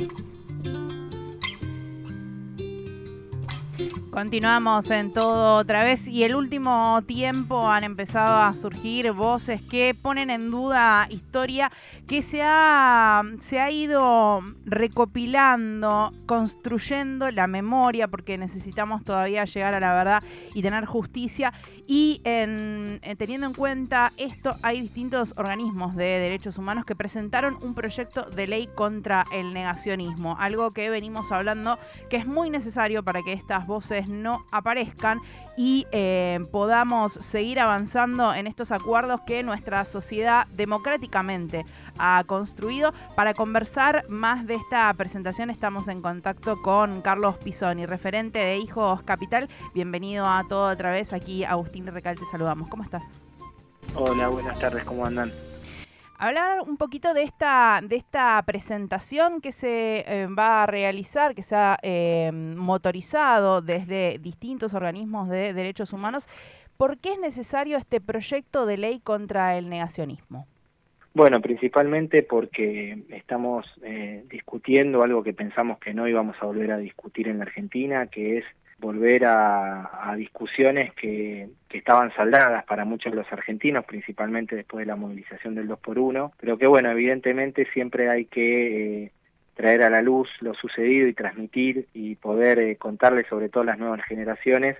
Thank you. Continuamos en todo otra vez y el último tiempo han empezado a surgir voces que ponen en duda historia que se ha, se ha ido recopilando, construyendo la memoria porque necesitamos todavía llegar a la verdad y tener justicia. Y en, teniendo en cuenta esto hay distintos organismos de derechos humanos que presentaron un proyecto de ley contra el negacionismo, algo que venimos hablando que es muy necesario para que estas voces no aparezcan y eh, podamos seguir avanzando en estos acuerdos que nuestra sociedad democráticamente ha construido. Para conversar más de esta presentación estamos en contacto con Carlos Pisoni, referente de Hijos Capital. Bienvenido a todo otra vez. Aquí Agustín Recal te saludamos. ¿Cómo estás? Hola, buenas tardes. ¿Cómo andan? Hablar un poquito de esta, de esta presentación que se eh, va a realizar, que se ha eh, motorizado desde distintos organismos de derechos humanos. ¿Por qué es necesario este proyecto de ley contra el negacionismo? Bueno, principalmente porque estamos eh, discutiendo algo que pensamos que no íbamos a volver a discutir en la Argentina, que es volver a, discusiones que, estaban saldadas para muchos de los argentinos, principalmente después de la movilización del 2 por 1 pero que bueno, evidentemente siempre hay que eh, traer a la luz lo sucedido y transmitir y poder eh, contarles sobre todo a las nuevas generaciones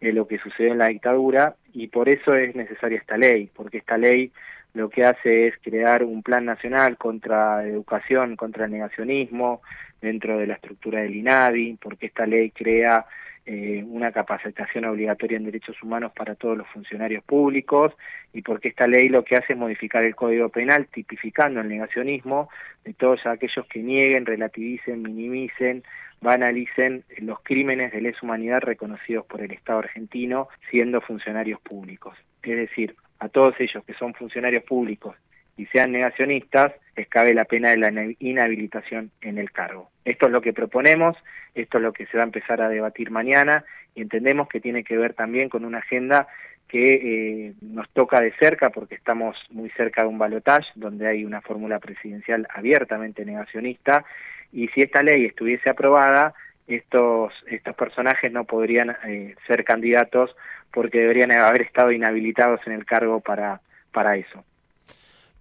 eh, lo que sucedió en la dictadura. Y por eso es necesaria esta ley, porque esta ley lo que hace es crear un plan nacional contra educación, contra el negacionismo dentro de la estructura del INADI, porque esta ley crea eh, una capacitación obligatoria en derechos humanos para todos los funcionarios públicos y porque esta ley lo que hace es modificar el Código Penal tipificando el negacionismo de todos aquellos que nieguen, relativicen, minimicen, banalicen los crímenes de lesa humanidad reconocidos por el Estado argentino siendo funcionarios públicos. Es decir, a todos ellos que son funcionarios públicos y sean negacionistas, les cabe la pena de la inhabilitación en el cargo. Esto es lo que proponemos, esto es lo que se va a empezar a debatir mañana y entendemos que tiene que ver también con una agenda que eh, nos toca de cerca porque estamos muy cerca de un balotaje donde hay una fórmula presidencial abiertamente negacionista y si esta ley estuviese aprobada, estos, estos personajes no podrían eh, ser candidatos porque deberían haber estado inhabilitados en el cargo para, para eso.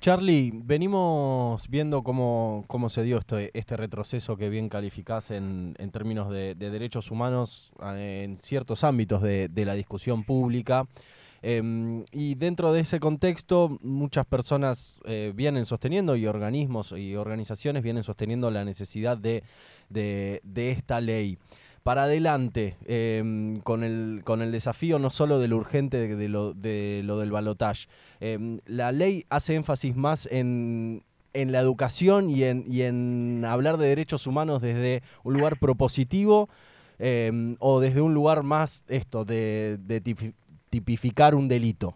Charlie, venimos viendo cómo, cómo se dio este, este retroceso que bien calificás en, en términos de, derechos humanos eh, en ciertos ámbitos de, la discusión pública. Em, y dentro de ese contexto, muchas personas eh, vienen sosteniendo y organismos y organizaciones vienen sosteniendo la necesidad de, de, de esta ley para adelante em, con, el, con el desafío no solo de lo urgente de, lo, de lo del balotaje. Em, la ley hace énfasis más en, en la educación y en, y en hablar de derechos humanos desde un lugar propositivo em, o desde un lugar más esto de, tipificar un delito.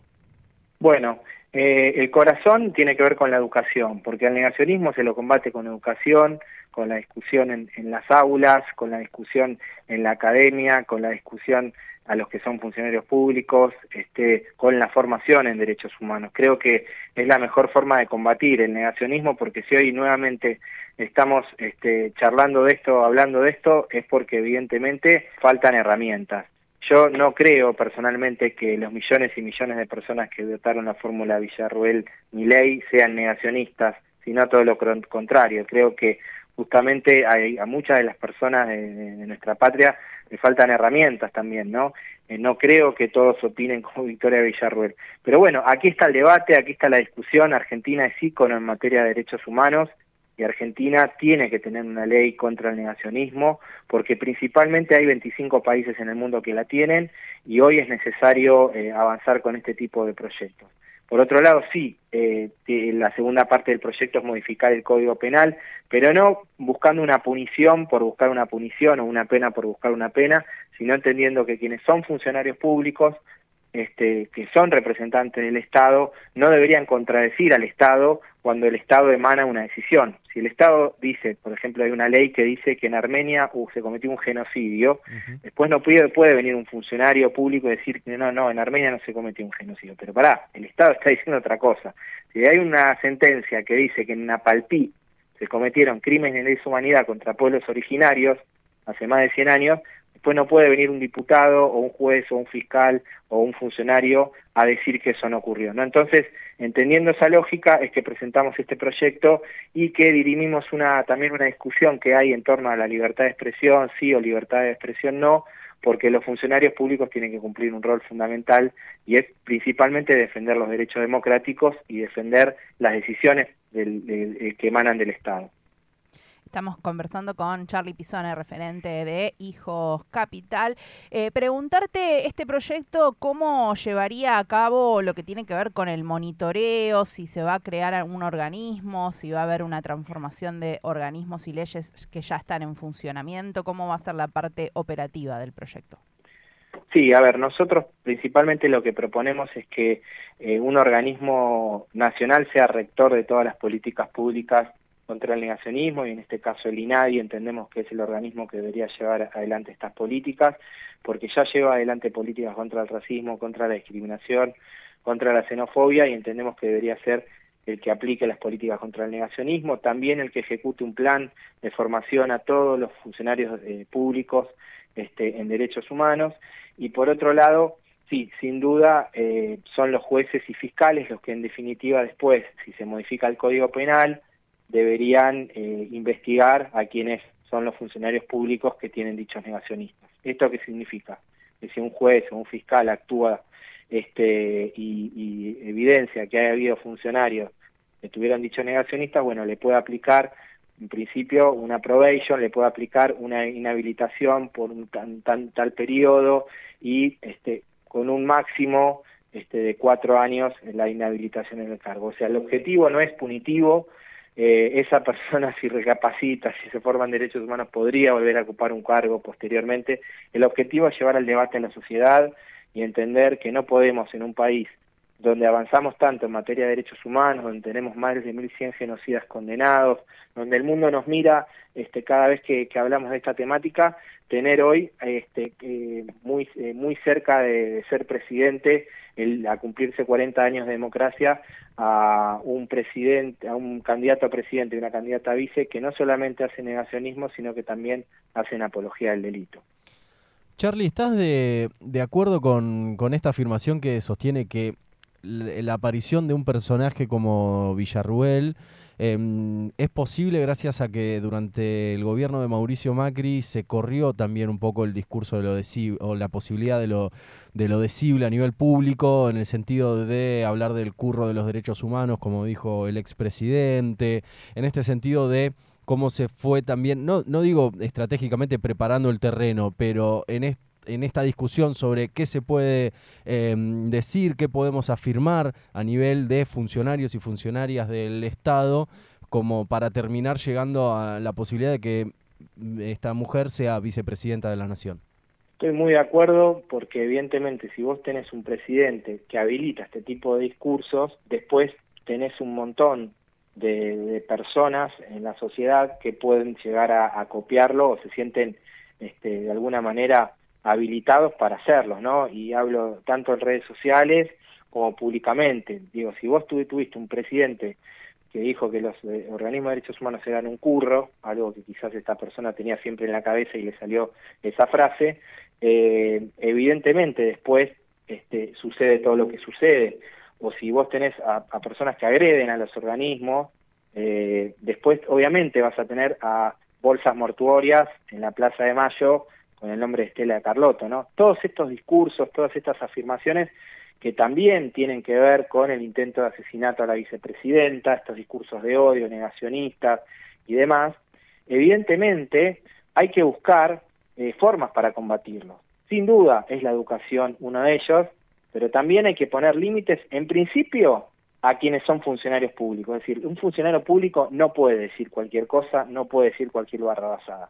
Bueno, eh, el corazón tiene que ver con la educación, porque el negacionismo se lo combate con educación, con la discusión en, las aulas, con la discusión en la academia, con la discusión a los que son funcionarios públicos, este, con la formación en derechos humanos. Creo que es la mejor forma de combatir el negacionismo, porque si hoy nuevamente estamos este, charlando de esto, hablando de esto, es porque evidentemente faltan herramientas. Yo no creo personalmente que los millones y millones de personas que votaron la fórmula villarruel ley sean negacionistas, sino todo lo contrario. Creo que justamente a, muchas de las personas de, nuestra patria le faltan herramientas también, ¿no? Eh, no creo que todos opinen como Victoria Villarruel. Pero bueno, aquí está el debate, aquí está la discusión. Argentina es ícono en materia de derechos humanos y Argentina tiene que tener una ley contra el negacionismo porque principalmente hay 25 países en el mundo que la tienen y hoy es necesario eh, avanzar con este tipo de proyectos. Por otro lado, sí, eh, la segunda parte del proyecto es modificar el Código Penal, pero no buscando una punición por buscar una punición o una pena por buscar una pena, sino entendiendo que quienes son funcionarios públicos este, que son representantes del Estado no deberían contradecir al Estado cuando el Estado emana una decisión. Si el Estado dice, por ejemplo, hay una ley que dice que en Armenia uh, se cometió un genocidio, después no puede, puede venir un funcionario público y decir que no, no, en Armenia no se cometió un genocidio. Pero pará, el Estado está diciendo otra cosa. Si hay una sentencia que dice que en Napalpí se cometieron crímenes de lesa humanidad contra pueblos originarios hace más de 100 años, después no puede venir un diputado o un juez o un fiscal o un funcionario a decir que eso no ocurrió. ¿no? Entonces, entendiendo esa lógica, es que presentamos este proyecto y que dirimimos una, también una discusión que hay en torno a la libertad de expresión, sí o libertad de expresión no, porque los funcionarios públicos tienen que cumplir un rol fundamental y es principalmente defender los derechos democráticos y defender las decisiones que emanan del Estado. Estamos conversando con Charlie Pisone, referente de Hijos Capital. Eh, preguntarte este proyecto, ¿cómo llevaría a cabo lo que tiene que ver con el monitoreo? Si se va a crear algún organismo, si va a haber una transformación de organismos y leyes que ya están en funcionamiento, ¿cómo va a ser la parte operativa del proyecto? Sí, a ver, nosotros principalmente lo que proponemos es que eh, un organismo nacional sea rector de todas las políticas públicas contra el negacionismo y en este caso el INADI entendemos que es el organismo que debería llevar adelante estas políticas porque ya lleva adelante políticas contra el racismo, contra la discriminación, contra la xenofobia y entendemos que debería ser el que aplique las políticas contra el negacionismo, también el que ejecute un plan de formación a todos los funcionarios eh, públicos este, en derechos humanos. Y por otro lado, sí, sin duda eh, son los jueces y fiscales los que en definitiva después, si se modifica el Código Penal, deberían eh, investigar a quienes son los funcionarios públicos que tienen dichos negacionistas. ¿Esto qué significa? Que si un juez o un fiscal actúa este, y, evidencia que ha habido funcionarios que tuvieron dichos negacionistas, bueno, le puede aplicar en principio una probation, le puede aplicar una inhabilitación por un tan, tal periodo y este, con un máximo este, de cuatro años en la inhabilitación en el cargo. O sea, el objetivo no es punitivo, eh, esa persona si recapacita, si se forman derechos humanos, podría volver a ocupar un cargo posteriormente. El objetivo es llevar al debate a la sociedad y entender que no podemos en un país donde avanzamos tanto en materia de derechos humanos, donde tenemos más de 1.100 genocidas condenados, donde el mundo nos mira este, cada vez que, hablamos de esta temática, tener hoy este, muy, eh, muy cerca de, ser presidente, a cumplirse 40 años de democracia, a un presidente, a un candidato a presidente y una candidata a vice que no solamente hace negacionismo, sino que también hacen apología del delito. Charlie, ¿estás de, de acuerdo con esta afirmación que sostiene que la aparición de un personaje como Villarruel em, es posible gracias a que durante el gobierno de Mauricio Macri se corrió también un poco el discurso de lo decible, o la posibilidad de lo, de lo decible a nivel público, en el sentido de hablar del curro de los derechos humanos, como dijo el expresidente, en este sentido de cómo se fue también, no, no digo estratégicamente preparando el terreno, pero en este en esta discusión sobre qué se puede em, decir, qué podemos afirmar a nivel de funcionarios y funcionarias del Estado, como para terminar llegando a la posibilidad de que esta mujer sea vicepresidenta de la Nación. Estoy muy de acuerdo porque evidentemente si vos tenés un presidente que habilita este tipo de discursos, después tenés un montón de, personas en la sociedad que pueden llegar a, copiarlo o se sienten este, de alguna manera habilitados para hacerlo, ¿no? Y hablo tanto en redes sociales como públicamente. Digo, si vos tuviste un presidente que dijo que los eh, organismos de derechos humanos eran un curro, algo que quizás esta persona tenía siempre en la cabeza y le salió esa frase, eh, evidentemente después este, sucede todo lo que sucede. O si vos tenés a, personas que agreden a los organismos, eh, después obviamente vas a tener a bolsas mortuorias en la Plaza de Mayo con el nombre de Estela de Carlotto, ¿no? Todos estos discursos, todas estas afirmaciones que también tienen que ver con el intento de asesinato a la vicepresidenta, estos discursos de odio, negacionistas y demás, evidentemente hay que buscar eh, formas para combatirlos. Sin duda es la educación uno de ellos, pero también hay que poner límites, en principio, a quienes son funcionarios públicos. Es decir, un funcionario público no puede decir cualquier cosa, no puede decir cualquier barrabasada.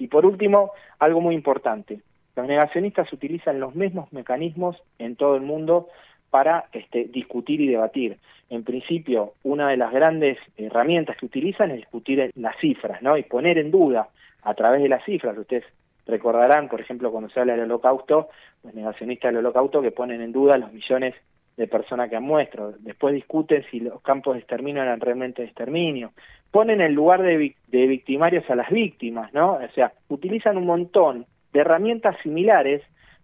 Y por último, algo muy importante, los negacionistas utilizan los mismos mecanismos en todo el mundo para este, discutir y debatir. En principio, una de las grandes herramientas que utilizan es discutir las cifras, ¿no? Y poner en duda a través de las cifras. Ustedes recordarán, por ejemplo, cuando se habla del holocausto, los negacionistas del holocausto que ponen en duda los millones de persona que muestro. Después discuten si los campos de exterminio eran realmente de exterminio. Ponen en lugar de, de victimarios a las víctimas, ¿no? O sea, utilizan un montón de herramientas similares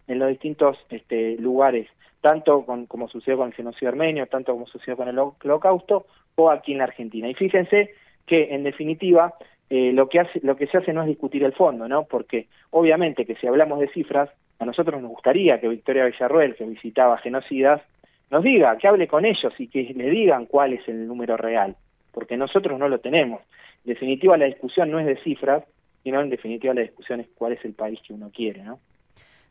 en los distintos este, lugares, tanto con, como sucedió con el genocidio armenio, tanto como sucedió con el holocausto, o aquí en la Argentina. Y fíjense que, en definitiva, eh, lo, que hace, lo que se hace no es discutir el fondo, ¿no? Porque obviamente que si hablamos de cifras, a nosotros nos gustaría que Victoria Villarruel, que visitaba genocidas, nos diga, que hable con ellos y que le digan cuál es el número real, porque nosotros no lo tenemos. En definitiva, la discusión no es de cifras, sino en definitiva la discusión es cuál es el país que uno quiere, ¿no?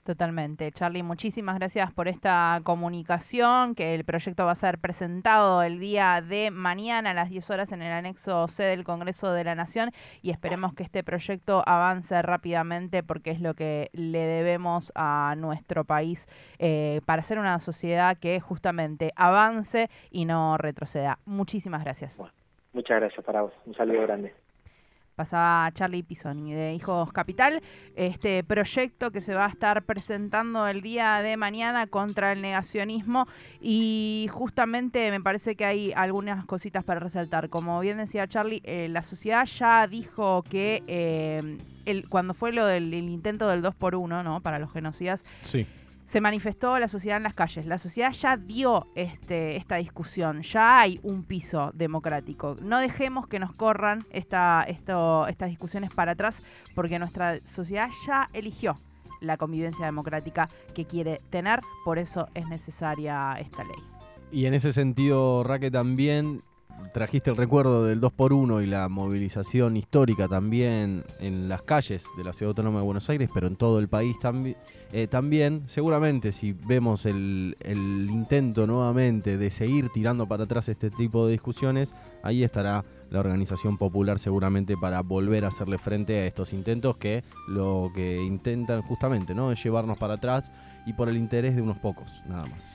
Totalmente. Charlie, muchísimas gracias por esta comunicación, que el proyecto va a ser presentado el día de mañana a las 10 horas en el anexo C del Congreso de la Nación y esperemos que este proyecto avance rápidamente porque es lo que le debemos a nuestro país eh, para ser una sociedad que justamente avance y no retroceda. Muchísimas gracias. muchas gracias para vos. Un saludo grande pasaba Charlie Pisoni de Hijos Capital, este proyecto que se va a estar presentando el día de mañana contra el negacionismo y justamente me parece que hay algunas cositas para resaltar. Como bien decía Charlie, eh, la sociedad ya dijo que eh, el, cuando fue lo del intento del 2 por 1 ¿no? para los genocidas, sí se manifestó la sociedad en las calles. La sociedad ya dio este, esta discusión, ya hay un piso democrático. No dejemos que nos corran estas discusiones para atrás, porque nuestra sociedad ya eligió la convivencia democrática que quiere tener, por eso es necesaria esta ley. Y en ese sentido, Raque, también trajiste el recuerdo del 2x1 y la movilización histórica también en las calles de la Ciudad Autónoma de Buenos Aires, pero en todo el país también. Eh, también, seguramente, si vemos el, el, intento nuevamente de seguir tirando para atrás este tipo de discusiones, ahí estará la organización popular seguramente para volver a hacerle frente a estos intentos que lo que intentan justamente ¿no? es llevarnos para atrás y por el interés de unos pocos, nada más.